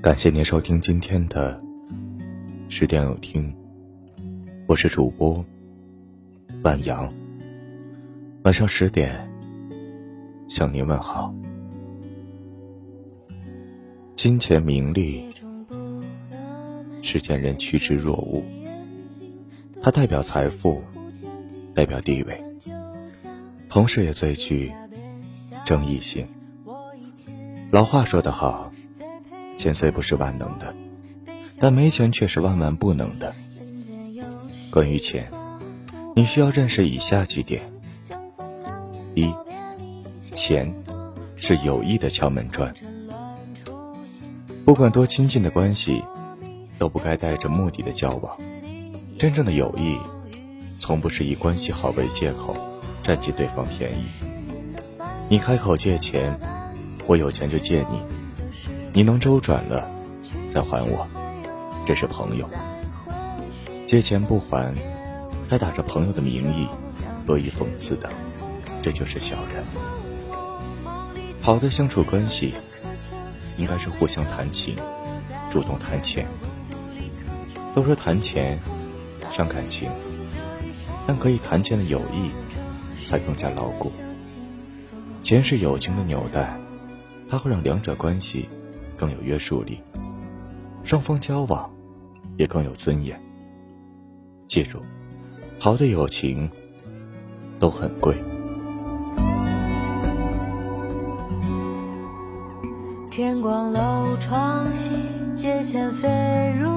感谢您收听今天的十点有听，我是主播万阳。晚上十点向您问好。金钱名利，世间人趋之若鹜，它代表财富，代表地位，同时也最具争议性。老话说得好。钱虽不是万能的，但没钱却是万万不能的。关于钱，你需要认识以下几点：一，钱是友谊的敲门砖。不管多亲近的关系，都不该带着目的的交往。真正的友谊，从不是以关系好为借口占尽对方便宜。你开口借钱，我有钱就借你。你能周转了，再还我，这是朋友。借钱不还，还打着朋友的名义，恶意讽刺的，这就是小人。好的相处关系，应该是互相谈情，主动谈钱。都说谈钱伤感情，但可以谈钱的友谊，才更加牢固。钱是友情的纽带，它会让两者关系。更有约束力，双方交往也更有尊严。记住，好的友情都很贵。天光漏窗西，阶前飞如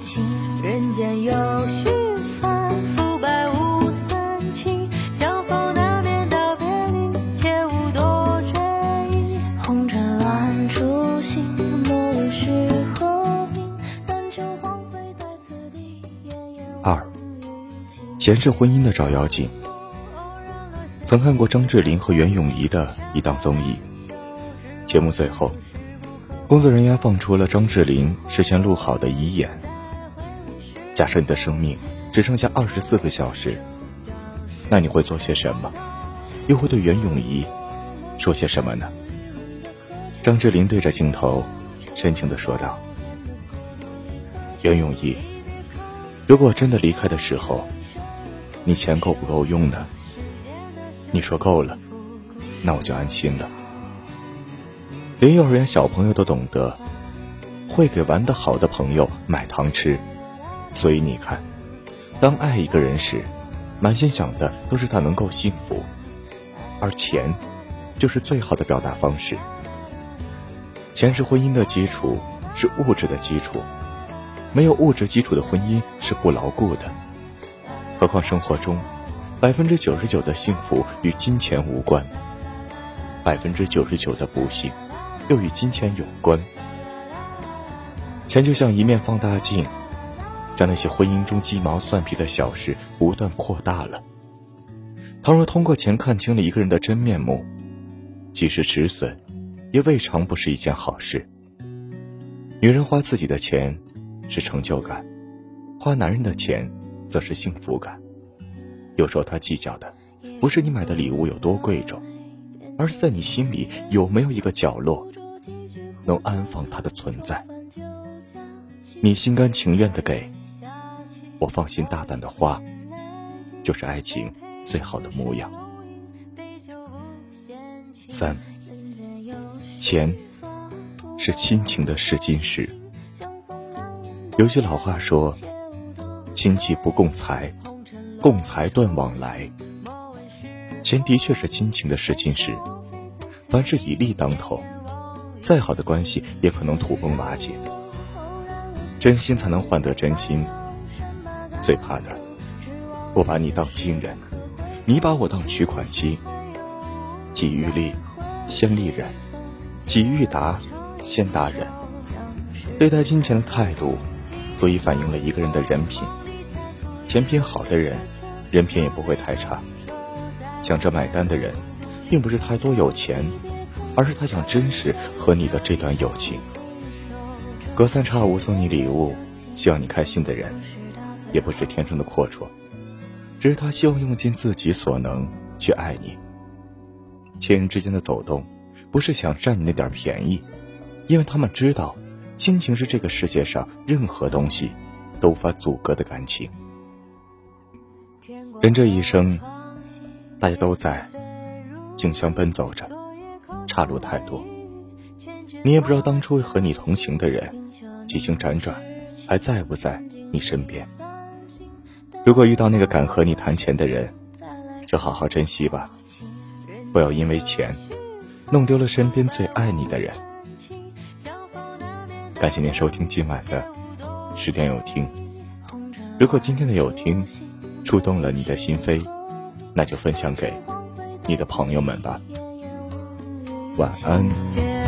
情。人间有虚幡，浮白无三情。相逢难免道别离，切勿多追忆。红尘乱初心，莫问是何名。但求荒废在此地。二，钱是婚姻的照妖镜。曾看过张智霖和袁咏仪的一档综艺，节目最后。工作人员放出了张智霖事先录好的遗言。假设你的生命只剩下二十四个小时，那你会做些什么？又会对袁咏仪说些什么呢？张智霖对着镜头深情的说道：“袁咏仪，如果真的离开的时候，你钱够不够用呢？你说够了，那我就安心了。”连幼儿园小朋友都懂得，会给玩的好的朋友买糖吃，所以你看，当爱一个人时，满心想的都是他能够幸福，而钱，就是最好的表达方式。钱是婚姻的基础，是物质的基础，没有物质基础的婚姻是不牢固的。何况生活中，百分之九十九的幸福与金钱无关，百分之九十九的不幸。又与金钱有关，钱就像一面放大镜，将那些婚姻中鸡毛蒜皮的小事不断扩大了。倘若通过钱看清了一个人的真面目，即使止损，也未尝不是一件好事。女人花自己的钱是成就感，花男人的钱则是幸福感。有时候他计较的，不是你买的礼物有多贵重，而是在你心里有没有一个角落。能安放它的存在，你心甘情愿的给，我放心大胆的花，就是爱情最好的模样。三，钱是亲情的试金石。有句老话说：“亲戚不共财，共财断往来。”钱的确是亲情的试金石，凡事以利当头。再好的关系也可能土崩瓦解，真心才能换得真心。最怕的，我把你当亲人，你把我当取款机。己欲立，先立人；己欲达，先达人。对待金钱的态度，足以反映了一个人的人品。钱品好的人，人品也不会太差。想着买单的人，并不是太多有钱。而是他想珍视和你的这段友情。隔三差五送你礼物，希望你开心的人，也不是天生的阔绰，只是他希望用尽自己所能去爱你。亲人之间的走动，不是想占你那点便宜，因为他们知道，亲情是这个世界上任何东西都无法阻隔的感情。人这一生，大家都在竞相奔走着，岔路太多，你也不知道当初和你同行的人。几经辗转，还在不在你身边？如果遇到那个敢和你谈钱的人，就好好珍惜吧，不要因为钱弄丢了身边最爱你的人。感谢您收听今晚的十点有听。如果今天的有听触动了你的心扉，那就分享给你的朋友们吧。晚安。